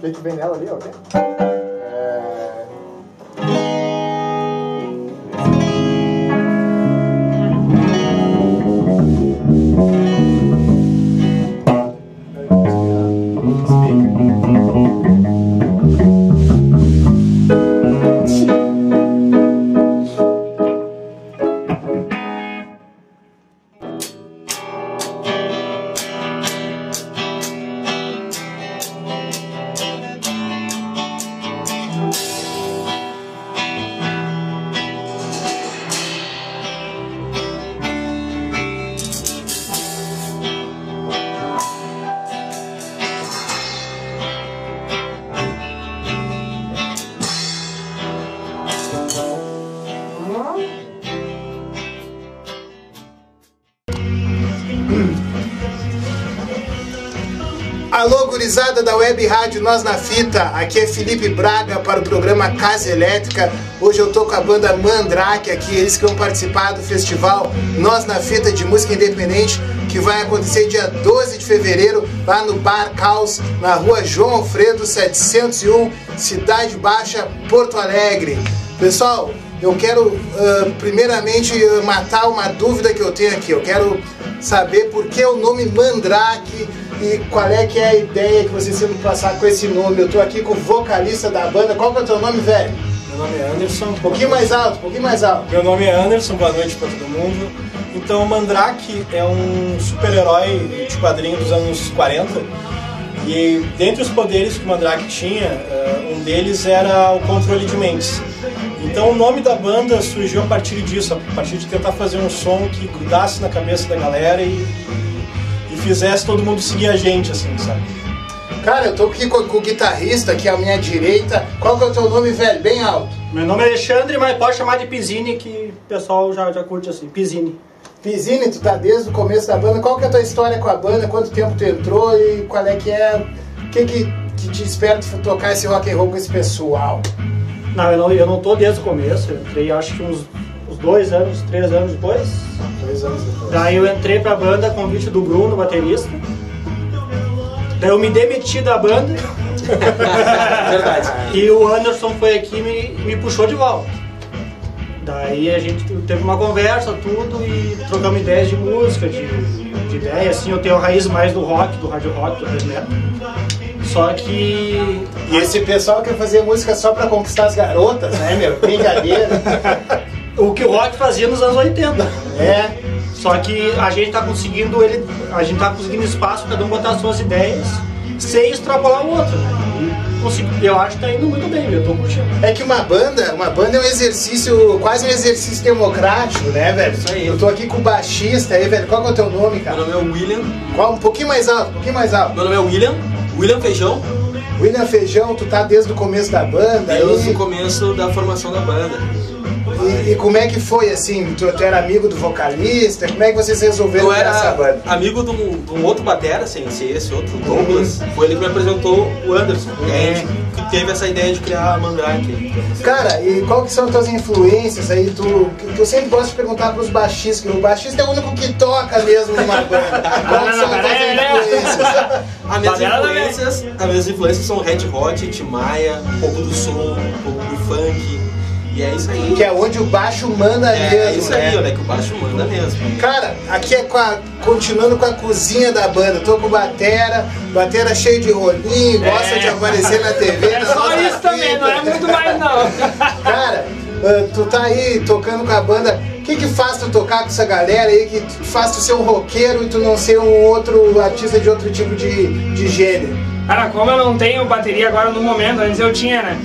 Que, que vem nela ali, ó? É... Alô, gurizada da Web Rádio Nós na Fita. Aqui é Felipe Braga para o programa Casa Elétrica. Hoje eu tô com a banda Mandrake aqui, eles que vão participar do festival Nós na Fita de Música Independente, que vai acontecer dia 12 de fevereiro lá no Bar Caos, na rua João Alfredo 701, Cidade Baixa, Porto Alegre. Pessoal, eu quero ah, primeiramente matar uma dúvida que eu tenho aqui. Eu quero saber por que o nome Mandrake e qual é que é a ideia que vocês de passar com esse nome. Eu tô aqui com o vocalista da banda. Qual que é o teu nome, velho? Meu nome é Anderson. Um pouquinho mais alto, um pouquinho mais alto. Meu nome é Anderson, boa noite para todo mundo. Então, o Mandrake é um super-herói de quadrinho dos anos 40. E dentre os poderes que o Mandrake tinha, eh, um deles era o controle de mentes. Então, o nome da banda surgiu a partir disso, a partir de tentar fazer um som que grudasse na cabeça da galera e fizesse todo mundo seguir a gente, assim, sabe? Cara, eu tô aqui com, com o guitarrista aqui à minha direita. Qual que é o teu nome, velho? Bem alto. Meu nome é Alexandre, mas pode chamar de Pizzini, que o pessoal já, já curte assim, Pizzini. Pizini, tu tá desde o começo da banda. Qual que é a tua história com a banda? Quanto tempo tu entrou e qual é que é... O que que, que te espera de tocar esse rock and roll com esse pessoal? Não, eu não, eu não tô desde o começo, eu entrei acho que uns dois anos, três anos depois. Dois anos depois. Daí eu entrei pra banda a convite do Bruno, baterista. Daí eu me demiti da banda. Verdade. E o Anderson foi aqui e me, me puxou de volta. Daí a gente teve uma conversa, tudo, e trocamos ideias de música, de, de ideia, assim, eu tenho a raiz mais do rock, do hard rock, do heavy metal. Só que E esse pessoal quer fazer música só pra conquistar as garotas, né, meu? Brincadeira. o que o rock fazia nos anos 80. É. Só que a gente tá conseguindo ele, a gente tá conseguindo espaço para cada um botar suas ideias sem extrapolar o outro? E eu acho que tá indo muito bem, eu tô curtindo. É que uma banda, uma banda é um exercício, quase um exercício democrático, né, velho? Isso aí. Eu tô aqui com o baixista aí, velho. Qual que é o teu nome, Meu cara? nome é William. Qual? Um pouquinho mais alto, um pouquinho mais alto. Meu nome é William. William Feijão. William Feijão, tu tá desde o começo da banda Desde aí. o começo da formação da banda. E, e como é que foi assim? Tu, tu era amigo do vocalista? Como é que vocês resolveram Eu criar essa era banda? amigo de um, de um outro batera, sem ser esse outro, Douglas. Foi ele que me apresentou o Anderson. Aí a gente que teve essa ideia de criar a Mandrake. Cara, e qual que são as tuas influências aí? Tu, que eu sempre gosto de perguntar pros baixistas, que o baixista é o único que toca mesmo numa banda. Qual que são as tuas influências? As minhas influências, as minhas influências são Red Hot, Tim Maia, um pouco do som, um pouco do funk. E é isso aí. Que é onde o baixo manda É, mesmo, isso né? aí, olha que o baixo manda mesmo. Cara, aqui é com a, continuando com a cozinha da banda. Tô com o Batera, Batera cheio de rolinho, gosta de aparecer na TV. É na só isso também, fita. não é muito mais não. Cara, ah, tu tá aí tocando com a banda. O que que faz tu tocar com essa galera aí que faz tu ser um roqueiro e tu não ser um outro artista de outro tipo de, de gênero? Cara, como eu não tenho bateria agora no momento, antes eu tinha, né?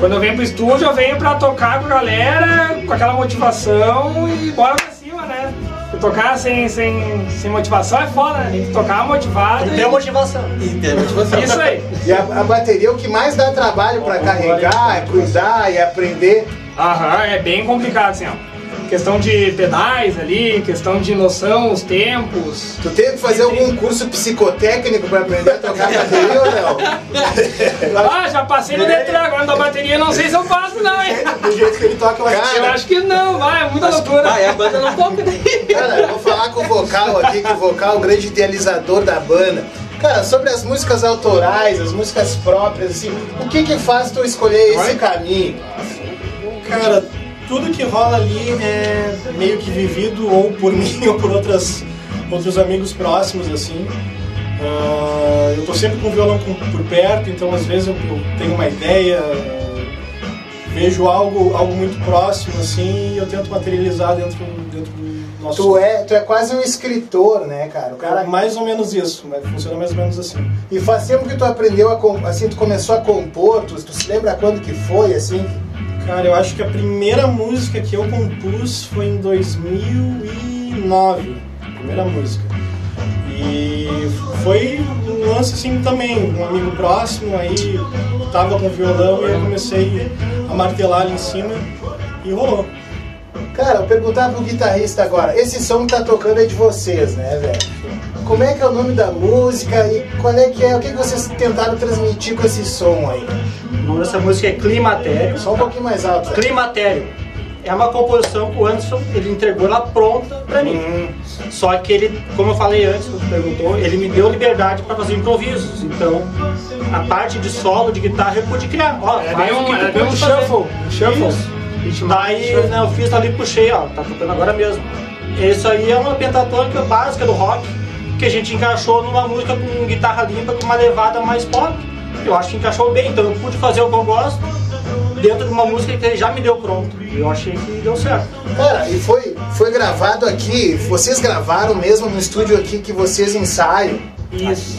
Quando eu venho pro estúdio, eu venho pra tocar com a galera, com aquela motivação e bora pra cima, né? Porque Tocar sem, sem, sem motivação é foda, né? Tem que tocar motivado. Tem E... a motivação. E tem motivação. Isso aí. E a, a bateria é o que mais dá trabalho pra carregar, é cuidar e aprender. Aham, é bem complicado, assim, ó. Questão de pedais ali, questão de noção, os tempos. Tu teve que fazer algum curso psicotécnico pra aprender a tocar bateria ou não? Ah, já passei no Detran, agora da bateria não sei se eu faço não, hein? Do jeito que ele toca, vai Eu acho que não, vai, é muita loucura. Ah, é, a banda não toca daí. Cara, eu vou falar com o vocal aqui, que o vocal é o grande idealizador da banda. Cara, sobre as músicas autorais, as músicas próprias, assim, o que que faz tu escolher esse caminho? Cara, tudo que rola ali é meio que vivido ou por mim ou por outras, outros amigos próximos, assim. Ah, eu tô sempre com o violão com- por perto, então às vezes eu, eu tenho uma ideia, ah, vejo algo, algo muito próximo, assim, e eu tento materializar dentro, dentro do nosso... Tu é, tu é quase um escritor, né, cara? O cara Cara, mais ou menos isso, mas funciona mais ou menos assim. E faz tempo que tu aprendeu a assim, tu começou a compor, tu, tu se lembra quando que foi, assim? Cara, eu acho que a primeira música que eu compus foi em 2009. Primeira música. E foi um lance assim também, um amigo próximo, aí tava com violão e eu comecei a martelar ali em cima e rolou. Cara, eu perguntar pro guitarrista agora, esse som que tá tocando é de vocês, né, velho? Como é que é o nome da música e qual é que é, o que, que vocês tentaram transmitir com esse som aí? O nome dessa música é Climatério. Só um pouquinho mais alto. velho. Climatério. É uma composição que o Anderson ele entregou ela pronta pra mim. Hum, Só que ele, como eu falei antes, tu perguntou, ele me deu liberdade para fazer improvisos. Então, a parte de solo de guitarra eu pude criar. Ó, É faz bem o que um, tu é um shuffle. Um shuffle. Isso. Daí, né, eu fiz ali, puxei, ó, tá tocando agora mesmo. Isso aí é uma pentatônica básica do rock, que a gente encaixou numa música com guitarra limpa, com uma levada mais pop. Eu acho que encaixou bem, então eu pude fazer o que eu gosto dentro de uma música que ele já me deu pronto. Eu achei que deu certo. Cara, e foi, foi gravado aqui, vocês gravaram mesmo no estúdio aqui que vocês ensaiam. Isso.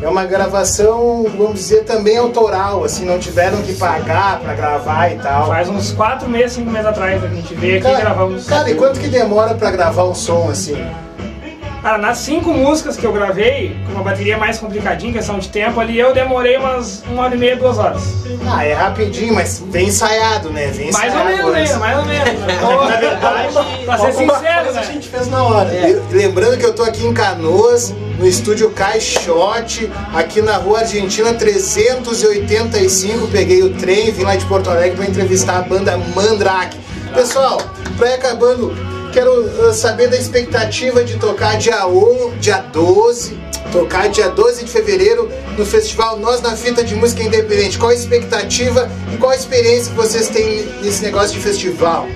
É uma gravação, vamos dizer, também autoral, assim, não tiveram que pagar pra gravar e tal. Faz uns 4 meses, 5 meses atrás, a gente veio aqui e Cara, gravamos. cara, e quanto que demora pra gravar um som assim? Cara, nas cinco músicas que eu gravei, com uma bateria mais complicadinha, questão de tempo, ali eu demorei umas uma hora e meia, duas horas. Ah, é rapidinho, mas vem ensaiado, né? Vem Mais ou menos ainda, mais ou menos. Na verdade, pra ser sincero, né? a gente fez na hora. E Lembrando que eu tô aqui em Canoas, no estúdio Caixote, aqui na rua Argentina 385. Peguei o trem, vim lá de Porto Alegre para entrevistar a banda Mandrake. Pessoal, pra ir acabando, quero uh, saber da expectativa de tocar dia 1, dia 12, tocar dia 12 de fevereiro no festival Nós na Fita de Música Independente. Qual a expectativa e qual a experiência que vocês têm nesse negócio de festival?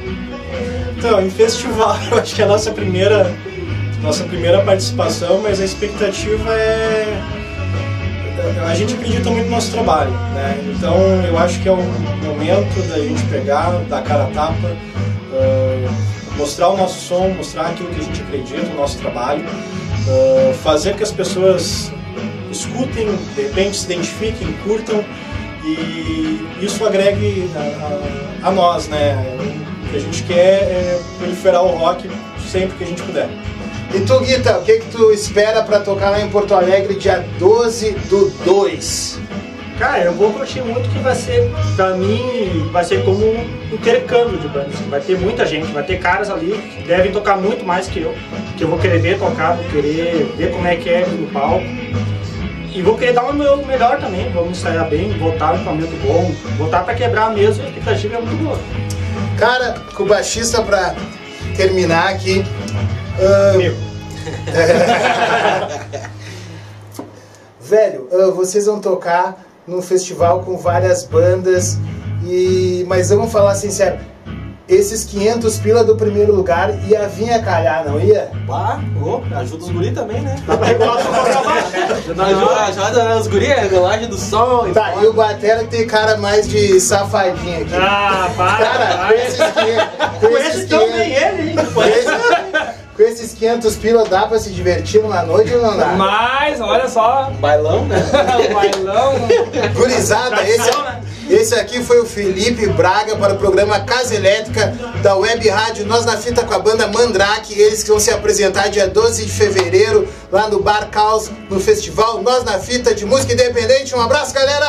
Então, em festival, eu acho que é a nossa primeira, nossa primeira participação, mas a expectativa é. A gente acredita muito no nosso trabalho, né? Então, eu acho que é o momento da gente pegar, dar cara a tapa, mostrar o nosso som, mostrar aquilo que a gente acredita, o nosso trabalho, ah, fazer que as pessoas escutem, de repente se identifiquem, curtam e isso agregue a, a- a nós, né? O que a gente quer é proliferar o rock sempre que a gente puder. E tu, Guita, o que, que tu espera pra tocar lá em Porto Alegre dia 12 do 2? Cara, eu vou curtir muito que vai ser, pra mim, vai ser como um intercâmbio de bandas. Vai ter muita gente, vai ter caras ali que devem tocar muito mais que eu, que eu vou querer ver tocar, vou querer ver como é que é no palco. E vou querer dar o meu melhor também, vamos ensaiar bem, botar um equipamento bom, botar pra quebrar mesmo, a expectativa é muito boa. Cara, com o baixista pra terminar aqui. Meu. velho, ah, vocês vão tocar num festival com várias bandas e mas vamos falar sincero, esses 500 pila do primeiro lugar ia vir a calhar, não ia? Bah, ô, ajuda os guri também, né? Ajuda, ajuda os guri, a regulagem do som. e Tá, e o Batera tem cara mais de safadinho aqui. Ah, para, Cara, com para. esses 500, com esses tão 500 500 pila dá pra se divertir numa noite ou não dá? Mas, olha só, Bailão, né? bailão. Gurizada, esse, Tradição, né? esse aqui foi o Felipe Braga para o programa Casa Elétrica da Web Rádio Nós na Fita com a banda Mandrake. Eles que vão se apresentar dia 12 de fevereiro lá no Bar Caos, no festival Nós na Fita de Música Independente. Um abraço, galera!